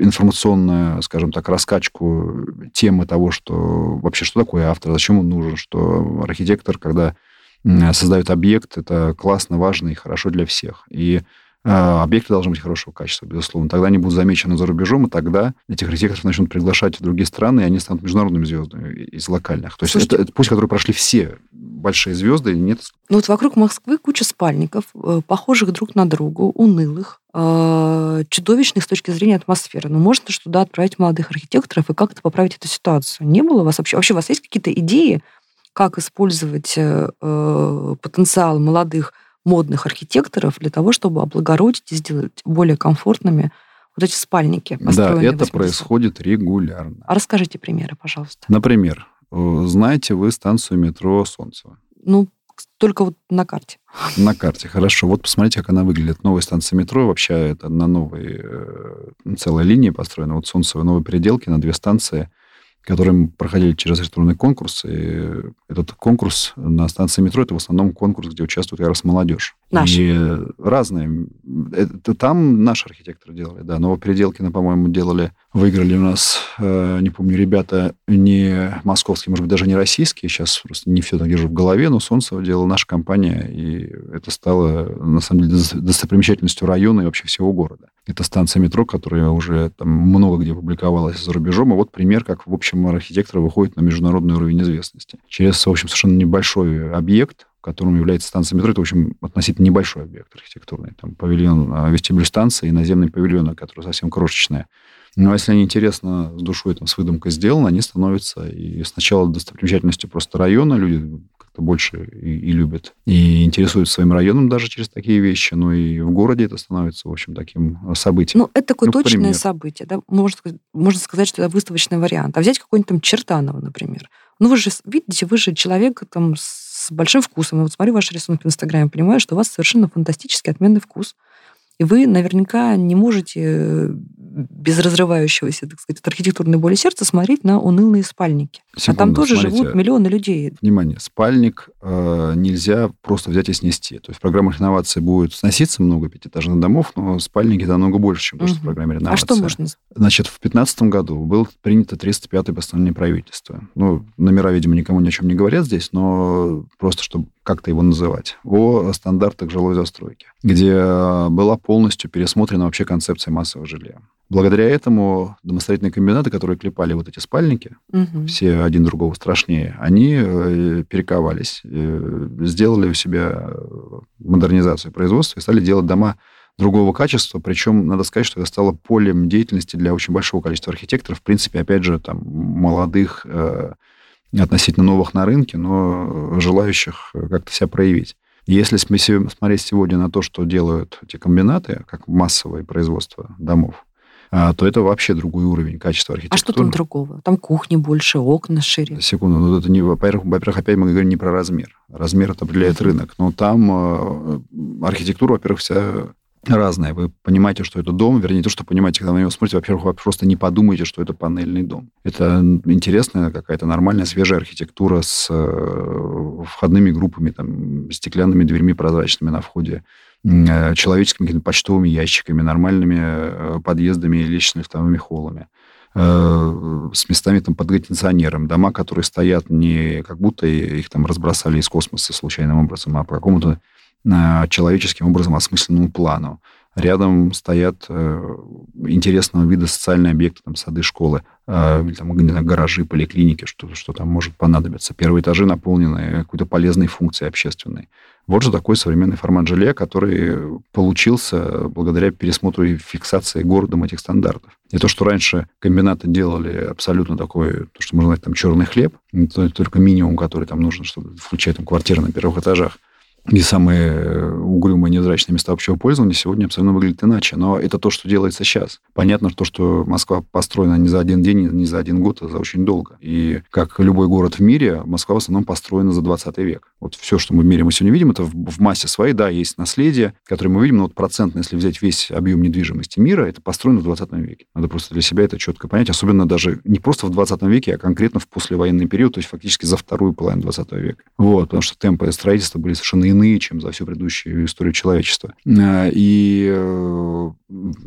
информационная, скажем так, раскачку темы того, что вообще что такое автор, зачем он нужен, что архитектор, когда создает объект, это классно, важно и хорошо для всех. И объекты должны быть хорошего качества, безусловно. Тогда они будут замечены за рубежом, и тогда этих архитекторов начнут приглашать в другие страны, и они станут международными звездами из локальных. То есть Слушайте, это, это путь, который прошли все большие звезды. Нет... Ну вот вокруг Москвы куча спальников, э, похожих друг на другу, унылых, э, чудовищных с точки зрения атмосферы. Но можно же туда отправить молодых архитекторов и как-то поправить эту ситуацию? Не было у вас вообще? Вообще у вас есть какие-то идеи, как использовать э, потенциал молодых модных архитекторов для того, чтобы облагородить и сделать более комфортными вот эти спальники. Да, это происходит регулярно. А расскажите примеры, пожалуйста. Например, э, знаете вы станцию метро Солнцево? Ну, только вот на карте. На карте, хорошо. Вот посмотрите, как она выглядит. Новая станция метро, вообще это на новой э, целая линия построена. Вот Солнцево, новые переделки на две станции – которые проходили через архитектурный конкурс. И этот конкурс на станции метро, это в основном конкурс, где участвует как раз молодежь. Наши. И разные. Это, там наши архитекторы делали, да. Новопеределкина, по-моему, делали. Выиграли у нас, э, не помню, ребята не московские, может быть, даже не российские. Сейчас просто не все так держу в голове, но Солнцево делала наша компания. И это стало, на самом деле, достопримечательностью района и вообще всего города. Это станция метро, которая уже там много где публиковалась за рубежом. И вот пример, как, в общем, архитектор выходит на международный уровень известности. Через, в общем, совершенно небольшой объект, которым является станция метро. Это, в общем, относительно небольшой объект архитектурный. Там павильон, а, вестибюль станции и наземный павильон, который совсем крошечная. Но если они интересно с душой, там, с выдумкой сделаны, они становятся и сначала достопримечательностью просто района, люди как-то больше и, и любят, и интересуются своим районом даже через такие вещи, но и в городе это становится, в общем, таким а, событием. Ну, это такое ну, точное пример. событие, да? Можно, можно сказать, что это выставочный вариант. А взять какой-нибудь там Чертанова, например. Ну, вы же видите, вы же человек там с большим вкусом. И вот смотрю ваш рисунок в Инстаграме, понимаю, что у вас совершенно фантастический, отменный вкус. И вы наверняка не можете э, без разрывающегося, так сказать, от архитектурной боли сердца смотреть на унылые спальники. Секунду, а там тоже смотрите, живут миллионы людей. Внимание, спальник э, нельзя просто взять и снести. То есть в программах реновации будет сноситься много пятиэтажных домов, но спальники намного больше, чем то, что угу. в программе реновации. А что можно? Значит, в 2015 году было принято 305-е постановление правительства. Ну, номера, видимо, никому ни о чем не говорят здесь, но просто чтобы как-то его называть, о стандартах жилой застройки, где была полностью пересмотрена вообще концепция массового жилья. Благодаря этому домостроительные комбинаты, которые клепали вот эти спальники, угу. все один другого страшнее, они э, перековались, э, сделали у себя модернизацию производства и стали делать дома другого качества. Причем, надо сказать, что это стало полем деятельности для очень большого количества архитекторов. В принципе, опять же, там, молодых, э, относительно новых на рынке, но желающих как-то себя проявить. Если смотреть сегодня на то, что делают эти комбинаты, как массовое производство домов, то это вообще другой уровень качества архитектуры. А что там другого? Там кухни больше, окна шире. Секунду, ну это не, во-первых, во-первых, опять мы говорим не про размер. Размер это определяет рынок. Но там э, архитектура, во-первых, вся разная. Вы понимаете, что это дом, вернее, то, что понимаете, когда на него смотрите, во-первых, вы просто не подумаете, что это панельный дом. Это интересная какая-то нормальная свежая архитектура с э, входными группами, там, стеклянными дверьми прозрачными на входе, э, человеческими почтовыми ящиками, нормальными э, подъездами и личными лифтовыми холлами с местами там, под кондиционером, дома, которые стоят не как будто их там разбросали из космоса случайным образом, а по какому-то человеческим образом осмысленному плану. Рядом стоят э, интересного вида социальные объекты, там, сады, школы, э, там, гаражи, поликлиники, что, что там может понадобиться. Первые этажи наполнены какой-то полезной функцией общественной. Вот же такой современный формат жилья, который получился благодаря пересмотру и фиксации городом этих стандартов. И то, что раньше комбинаты делали абсолютно такой, то, что можно назвать там черный хлеб, то только минимум, который там нужен, чтобы включать там квартиры на первых этажах, и самые э, угрюмые невзрачные места общего пользования сегодня абсолютно выглядят иначе. Но это то, что делается сейчас. Понятно, то, что Москва построена не за один день, не за один год, а за очень долго. И как любой город в мире, Москва в основном построена за 20 век. Вот все, что мы в мире мы сегодня видим, это в, в массе своей, да, есть наследие, которое мы видим, но вот процентно, если взять весь объем недвижимости мира, это построено в 20 веке. Надо просто для себя это четко понять, особенно даже не просто в 20 веке, а конкретно в послевоенный период, то есть фактически за вторую половину 20 века. Вот, потому что темпы строительства были совершенно иные, чем за всю предыдущую историю человечества. Э, и э,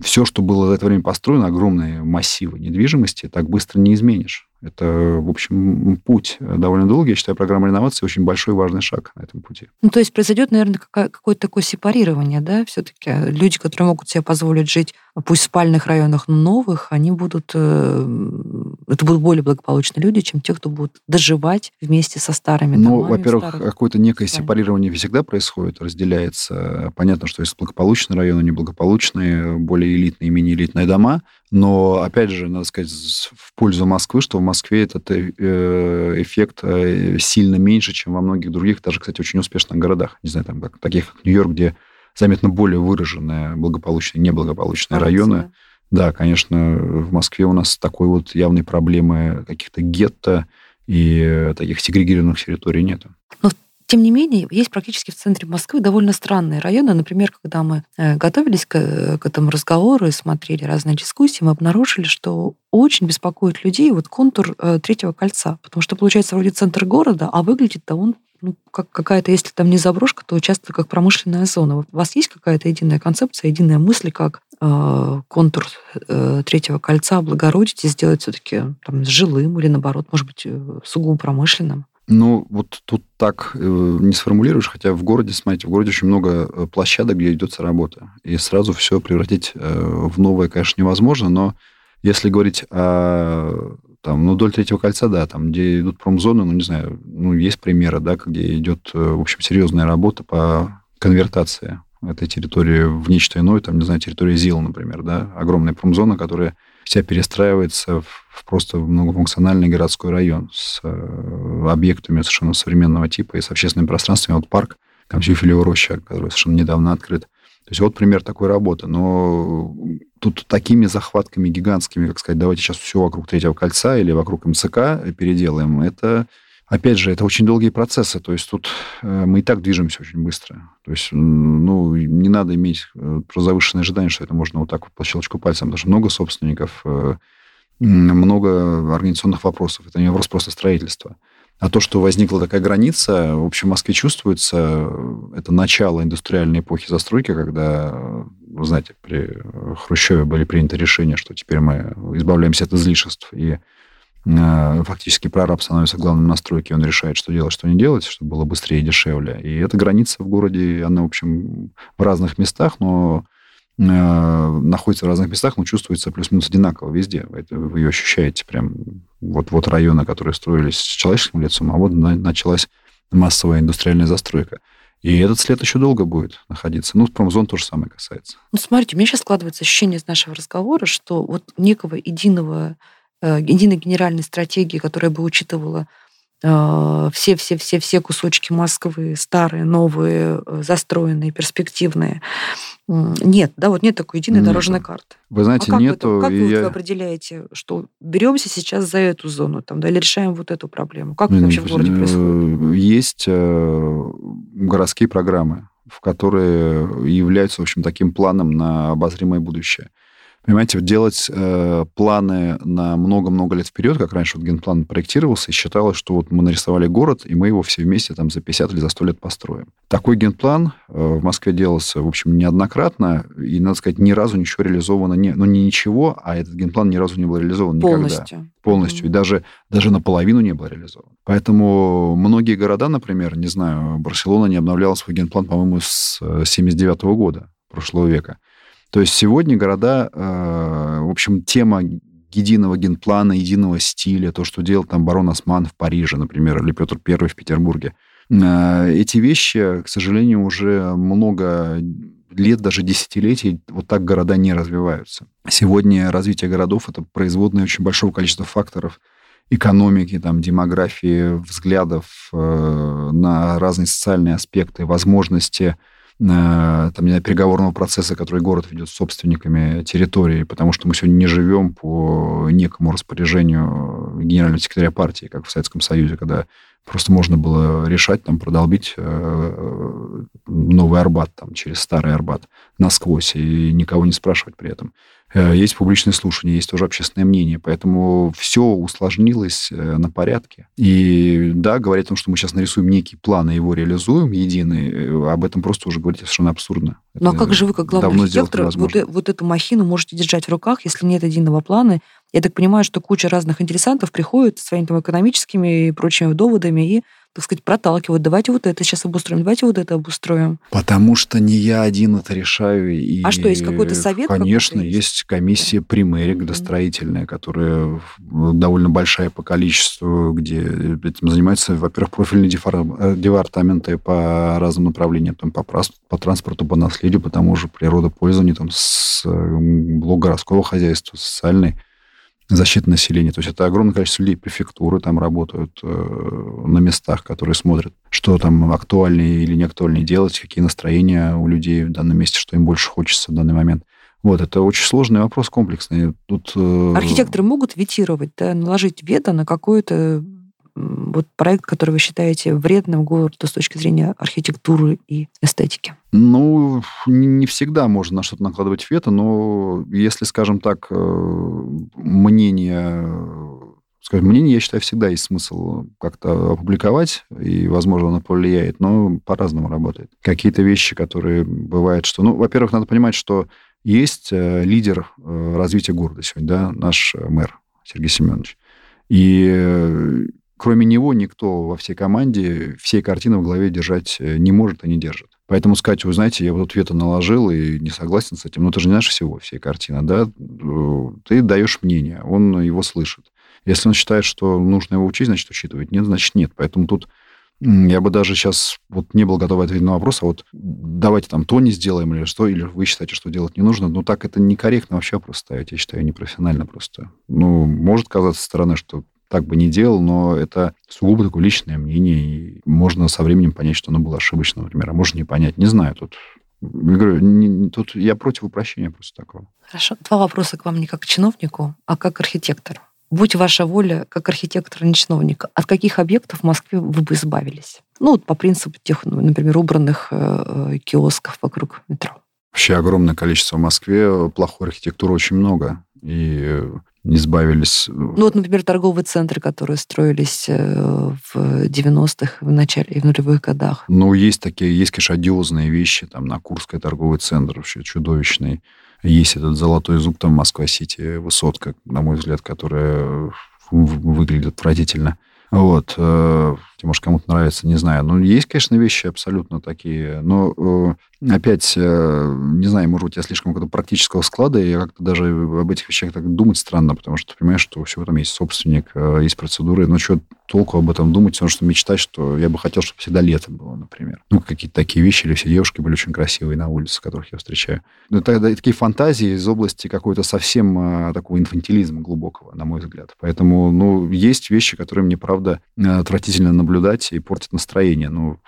все, что было за это время построено, огромные массивы недвижимости, так быстро не изменишь. Это, в общем, путь довольно долгий. Я считаю, программа реновации очень большой важный шаг на этом пути. Ну, то есть произойдет, наверное, какое-то такое сепарирование, да, все-таки люди, которые могут себе позволить жить, пусть в спальных районах, но новых, они будут, э, это будут более благополучные люди, чем те, кто будут доживать вместе со старыми ну, во-первых, какое-то некое спальных. сепарирование всегда происходит, разделяется. Понятно, что есть благополучные районы, неблагополучные, более элитные, менее элитные дома, но, опять же, надо сказать, в пользу Москвы, что в Москве этот э, эффект э, сильно меньше, чем во многих других, даже, кстати, очень успешных городах. Не знаю, там, как, таких как Нью-Йорк, где заметно более выраженные благополучные, неблагополучные а районы. Да, конечно, в Москве у нас такой вот явной проблемы каких-то гетто и таких сегрегированных территорий нет. Но тем не менее, есть практически в центре Москвы довольно странные районы. Например, когда мы э, готовились к, к этому разговору и смотрели разные дискуссии, мы обнаружили, что очень беспокоит людей вот контур э, третьего кольца, потому что получается вроде центр города, а выглядит-то он ну, как какая-то, если там не заброшка, то часто как промышленная зона. У вас есть какая-то единая концепция, единая мысль, как э, контур э, третьего кольца облагородить и сделать все-таки там жилым или наоборот, может быть, э, сугубо промышленным? Ну, вот тут так э, не сформулируешь, хотя в городе, смотрите, в городе очень много э, площадок, где идется работа. И сразу все превратить э, в новое, конечно, невозможно, но если говорить о там, ну, вдоль третьего кольца, да, там, где идут промзоны, ну, не знаю, ну, есть примеры, да, где идет, в общем, серьезная работа по конвертации этой территории в нечто иное, там, не знаю, территория ЗИЛ, например, да, огромная промзона, которая вся перестраивается в просто многофункциональный городской район с э, объектами совершенно современного типа и с общественными пространствами. Вот парк, там Сюфелева роща, который совершенно недавно открыт. То есть вот пример такой работы. Но тут такими захватками гигантскими, как сказать, давайте сейчас все вокруг Третьего кольца или вокруг МЦК переделаем, это Опять же, это очень долгие процессы, то есть тут э, мы и так движемся очень быстро. То есть, ну, не надо иметь э, про завышенные ожидания, что это можно вот так вот по щелчку пальцем, потому что много собственников, э, много организационных вопросов. Это не вопрос просто строительства. А то, что возникла такая граница, в общем, в Москве чувствуется, это начало индустриальной эпохи застройки, когда, вы знаете, при Хрущеве были приняты решения, что теперь мы избавляемся от излишеств и фактически прораб становится главным на стройке, он решает, что делать, что не делать, чтобы было быстрее и дешевле. И эта граница в городе, она, в общем, в разных местах, но э, находится в разных местах, но чувствуется плюс-минус одинаково везде. Вы ее ощущаете прям вот, вот районы, которые строились с человеческим лицом, а вот началась массовая индустриальная застройка. И этот след еще долго будет находиться. Ну, промзон то же самое касается. Ну, смотрите, у меня сейчас складывается ощущение из нашего разговора, что вот некого единого Э, единой генеральной стратегии, которая бы учитывала все-все-все-все кусочки Москвы, старые, новые, застроенные, перспективные. Нет, да, вот нет такой единой нет. дорожной карты. Вы знаете, а как нету. Вы, как вы я... определяете, что беремся сейчас за эту зону, там, да, или решаем вот эту проблему? Как это вообще в городе происходит? Есть городские программы, в которые являются, в общем, таким планом на обозримое будущее. Понимаете, делать э, планы на много-много лет вперед, как раньше вот генплан проектировался, и считалось, что вот мы нарисовали город, и мы его все вместе там за 50 или за 100 лет построим. Такой генплан э, в Москве делался, в общем, неоднократно, и, надо сказать, ни разу ничего реализовано не... Ну, не ничего, а этот генплан ни разу не был реализован Полностью. никогда. Полностью. Mm-hmm. И даже, даже наполовину не был реализован. Поэтому многие города, например, не знаю, Барселона не обновляла свой генплан, по-моему, с 79 -го года прошлого века. То есть сегодня города, э, в общем, тема единого генплана, единого стиля, то, что делал там барон Осман в Париже, например, или Петр I в Петербурге. Э, эти вещи, к сожалению, уже много лет, даже десятилетий, вот так города не развиваются. Сегодня развитие городов — это производное очень большого количества факторов экономики, там, демографии, взглядов э, на разные социальные аспекты, возможности там, не знаю, переговорного процесса, который город ведет с собственниками территории, потому что мы сегодня не живем по некому распоряжению генерального секретаря партии, как в Советском Союзе, когда просто можно было решать, там, продолбить э, новый Арбат там, через старый Арбат насквозь и никого не спрашивать при этом. Э, есть публичное слушание, есть тоже общественное мнение, поэтому все усложнилось э, на порядке. И да, говорить о том, что мы сейчас нарисуем некий план и его реализуем единый, э, об этом просто уже говорить совершенно абсурдно. Ну а как же вы, как главный архитектор, вот, вот эту махину можете держать в руках, если нет единого плана? Я так понимаю, что куча разных интересантов приходит своими там экономическими и прочими доводами и так сказать, проталкивают. Давайте вот это сейчас обустроим, давайте вот это обустроим. Потому что не я один это решаю. И, а что, есть какой-то совет? Конечно, есть? есть комиссия да. примерия градостроительная, которая довольно большая по количеству, где этим занимаются, во-первых, профильные э, департаменты по разным направлениям, там, по, по транспорту, по наследию, по тому же природопользованию, там, с блок городского хозяйства, социальной защиты населения. То есть это огромное количество людей, префектуры там работают э, на местах, которые смотрят, что там актуальнее или не актуальнее делать, какие настроения у людей в данном месте, что им больше хочется в данный момент. Вот, это очень сложный вопрос, комплексный. Тут, э... Архитекторы могут ветировать, да, наложить вето на какое-то вот проект, который вы считаете вредным городу с точки зрения архитектуры и эстетики? Ну, не всегда можно на что-то накладывать вето, но если, скажем так, э, мнение скажем, мнение, я считаю, всегда есть смысл как-то опубликовать, и, возможно, оно повлияет, но по-разному работает. Какие-то вещи, которые бывают, что... Ну, во-первых, надо понимать, что есть э, лидер э, развития города сегодня, да, наш мэр Сергей Семенович. И кроме него никто во всей команде всей картины в голове держать э, не может и не держит. Поэтому сказать, вы знаете, я вот тут вето наложил и не согласен с этим, но ну, ты же не знаешь всего, всей картины, да? Э, ты даешь мнение, он его слышит. Если он считает, что нужно его учить, значит, учитывать. Нет, значит, нет. Поэтому тут я бы даже сейчас вот не был готов ответить на вопрос, а вот давайте там то не сделаем или что, или вы считаете, что делать не нужно. Ну, так это некорректно вообще просто ставить, я считаю, непрофессионально просто. Ну, может казаться со стороны, что так бы не делал, но это сугубо такое личное мнение, и можно со временем понять, что оно было ошибочно, например, а может не понять. Не знаю, тут я говорю, не, тут я против упрощения просто такого. Хорошо. Два вопроса к вам не как к чиновнику, а как к архитектору. Будь ваша воля, как архитектора, не чиновника, от каких объектов в Москве вы бы избавились? Ну, вот по принципу тех, ну, например, убранных э, э, киосков вокруг метро. Вообще огромное количество в Москве, плохой архитектуры очень много. И избавились. Э, ну вот, например, торговые центры, которые строились э, в 90-х, в начале и в нулевых годах. Ну, есть такие, есть, конечно, одиозные вещи, там, на Курской торговый центр вообще чудовищный. Есть этот золотой зуб, там, Москва-Сити, высотка, на мой взгляд, которая выглядит отвратительно. Вот. Э, может, кому-то нравится, не знаю. Ну, есть, конечно, вещи абсолютно такие. Но, э, опять, э, не знаю, может быть, я слишком какого-то практического склада, и я как-то даже об этих вещах так думать странно, потому что ты понимаешь, что у всего там есть собственник, есть процедуры. Но что, толку об этом думать, потому что мечтать, что я бы хотел, чтобы всегда летом было, например. Ну, какие-то такие вещи, или все девушки были очень красивые на улице, которых я встречаю. Но это, это такие фантазии из области какой-то совсем такого инфантилизма глубокого, на мой взгляд. Поэтому, ну, есть вещи, которые мне, правда, отвратительно наблюдать и портят настроение. Ну,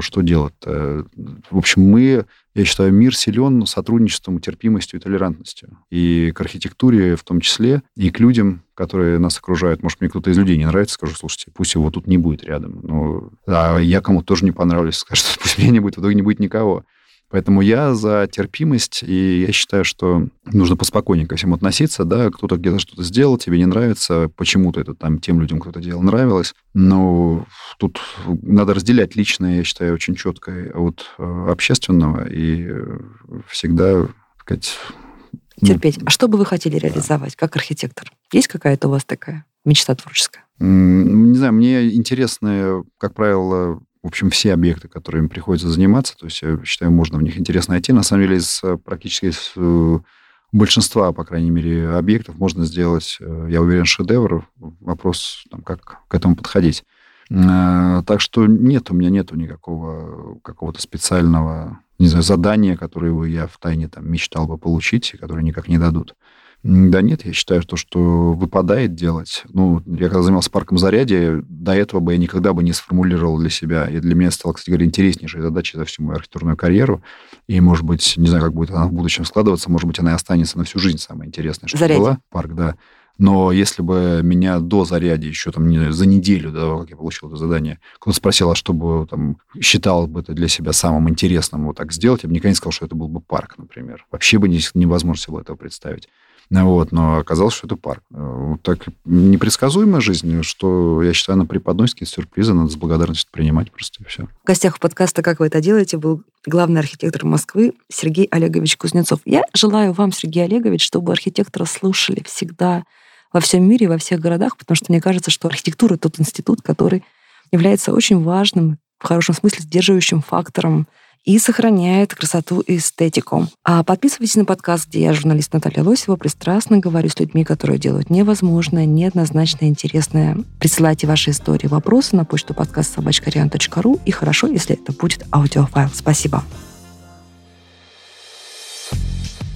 что делать-то? В общем, мы я считаю, мир силен сотрудничеством, терпимостью и толерантностью. И к архитектуре в том числе, и к людям, которые нас окружают. Может, мне кто-то из людей не нравится, скажу, слушайте, пусть его тут не будет рядом. Ну, а я кому-то тоже не понравлюсь, скажу, пусть меня не будет, в итоге не будет никого. Поэтому я за терпимость, и я считаю, что нужно поспокойнее ко всему относиться, да, кто-то где-то что-то сделал, тебе не нравится, почему-то это там тем людям, кто это делал, нравилось, но тут надо разделять личное, я считаю, очень четко от э, общественного, и всегда, так сказать... Ну, Терпеть. А что бы вы хотели реализовать как архитектор? Есть какая-то у вас такая мечта творческая? Не знаю, мне интересно, как правило, в общем, все объекты, которыми приходится заниматься. То есть, я считаю, можно в них интересно найти. На самом деле, из э, практически из э, большинства, по крайней мере, объектов можно сделать, э, я уверен, шедевр. Вопрос, там, как к этому подходить. Так что нет, у меня нету никакого какого-то специального, не знаю, задания, которое я в тайне там мечтал бы получить, которое никак не дадут. Да нет, я считаю, то, что выпадает делать. Ну, я когда занимался парком зарядье, до этого бы я никогда бы не сформулировал для себя. И для меня стала, кстати говоря, интереснейшей задачей за всю мою архитектурную карьеру. И, может быть, не знаю, как будет она в будущем складываться, может быть, она и останется на всю жизнь самая интересная, что зарядье. была. Парк, да. Но если бы меня до заряди, еще там не, за неделю до того, как я получил это задание, кто-то спросил, а что бы там считал бы это для себя самым интересным вот так сделать, я бы никогда не сказал, что это был бы парк, например. Вообще бы невозможно себе этого представить. Вот, но оказалось, что это парк. Э, вот так непредсказуемая жизнь, что, я считаю, она преподносит какие-то сюрпризы, надо с благодарностью принимать просто и все. В гостях подкаста «Как вы это делаете» был главный архитектор Москвы Сергей Олегович Кузнецов. Я желаю вам, Сергей Олегович, чтобы архитектора слушали всегда во всем мире, во всех городах, потому что мне кажется, что архитектура — тот институт, который является очень важным, в хорошем смысле, сдерживающим фактором и сохраняет красоту и эстетику. А подписывайтесь на подкаст, где я, журналист Наталья Лосева, пристрастно говорю с людьми, которые делают невозможное, неоднозначно интересное. Присылайте ваши истории, вопросы на почту подкаст собачкариан.ру и хорошо, если это будет аудиофайл. Спасибо.